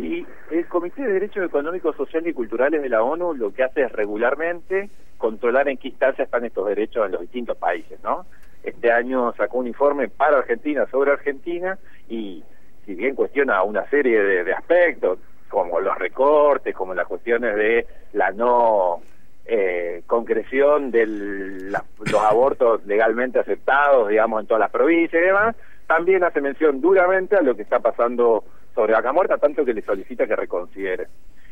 Y el Comité de Derechos Económicos, Sociales y Culturales de la ONU lo que hace es regularmente controlar en qué instancia están estos derechos en los distintos países, ¿no? Este año sacó un informe para Argentina sobre Argentina y si bien cuestiona una serie de, aspectos, como los recortes, como las cuestiones de la no eh, concreción de los abortos legalmente aceptados, digamos, en todas las provincias y demás, también hace mención duramente a lo que está pasando sobre Vaca Muerta, tanto que le solicita que reconsidere.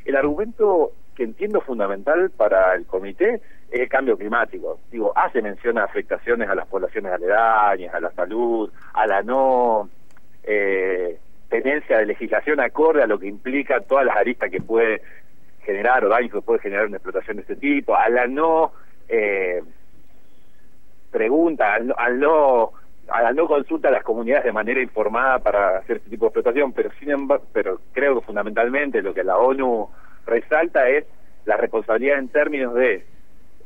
El argumento que entiendo fundamental para el comité es el cambio climático. Digo, hace mención a afectaciones a las poblaciones aledañas, a la salud, a la no eh, tenencia de legislación acorde a lo que implica todas las aristas que puede generar o daños que puede generar una explotación de este tipo, a la no eh, pregunta, al no a no consulta a las comunidades de manera informada para hacer este tipo de explotación, pero sin embargo, pero creo que fundamentalmente lo que la ONU resalta es la responsabilidad en términos de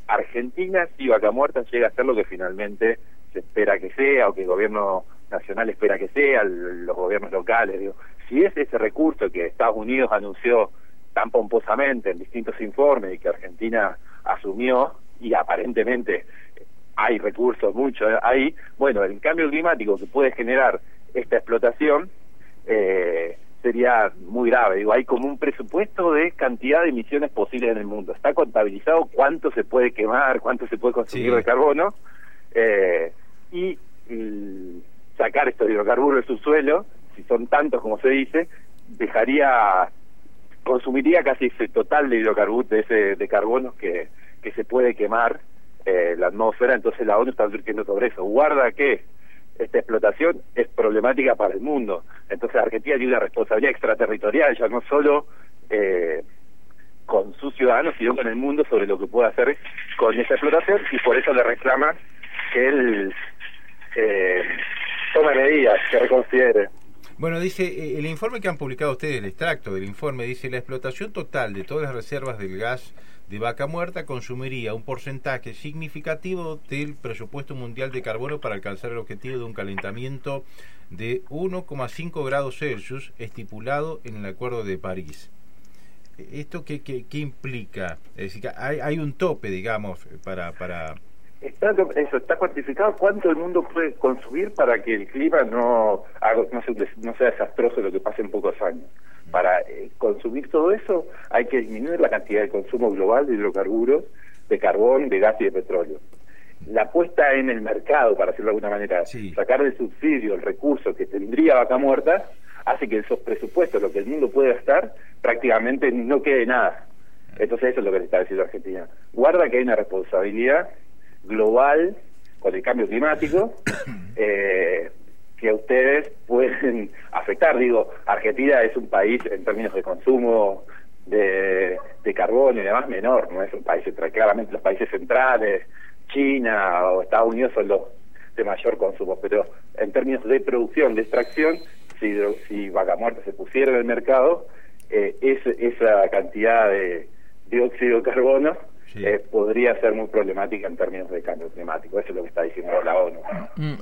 Argentina si Vaca Muerta llega a ser lo que finalmente se espera que sea o que el gobierno nacional espera que sea, los gobiernos locales, digo, si es ese recurso que Estados Unidos anunció tan pomposamente en distintos informes y que Argentina asumió y aparentemente hay recursos, muchos ahí, bueno, el cambio climático que puede generar esta explotación eh, sería muy grave. Digo, hay como un presupuesto de cantidad de emisiones posibles en el mundo. Está contabilizado cuánto se puede quemar, cuánto se puede consumir de carbono eh, y, sacar estos hidrocarburos de su suelo, si son tantos como se dice, dejaría consumiría casi ese total de hidrocarburos de ese de carbono que, que se puede quemar eh, la atmósfera, entonces la ONU está advirtiendo sobre eso. Guarda que esta explotación es problemática para el mundo. Entonces Argentina tiene una responsabilidad extraterritorial, ya no solo eh, con sus ciudadanos, sino con el mundo sobre lo que puede hacer con esa explotación y por eso le reclama que él eh, tome medidas, que reconsidere. Bueno, dice, eh, el informe que han publicado ustedes, el extracto del informe, dice, la explotación total de todas las reservas del gas de vaca muerta consumiría un porcentaje significativo del presupuesto mundial de carbono para alcanzar el objetivo de un calentamiento de 1,5 grados Celsius estipulado en el Acuerdo de París. ¿Esto qué, qué, implica? Es decir, hay, hay un tope, digamos, para... para Está, eso está cuantificado cuánto el mundo puede consumir para que el clima no, no, sea, no sea desastroso lo que pase en pocos años. Para eh, consumir todo eso hay que disminuir la cantidad de consumo global de hidrocarburos, de carbón, de gas y de petróleo. La puesta en el mercado, para decirlo de alguna manera, sacar del subsidio el recurso que tendría vaca muerta, hace que esos presupuestos, lo que el mundo puede gastar, prácticamente no quede nada. Entonces eso es lo que le está diciendo Argentina. Guarda que hay una responsabilidad global con el cambio climático eh, que ustedes pueden afectar. Digo, Argentina es un país en términos de consumo de, de carbono y demás menor, no es un país claramente los países centrales, China o Estados Unidos son los de mayor consumo, pero en términos de producción, de extracción, si, si vaca muerta se pusiera en el mercado, eh, esa cantidad de dióxido de carbono eh, podría ser muy problemática en términos de cambio climático. Eso es lo que está diciendo la ONU. Mm,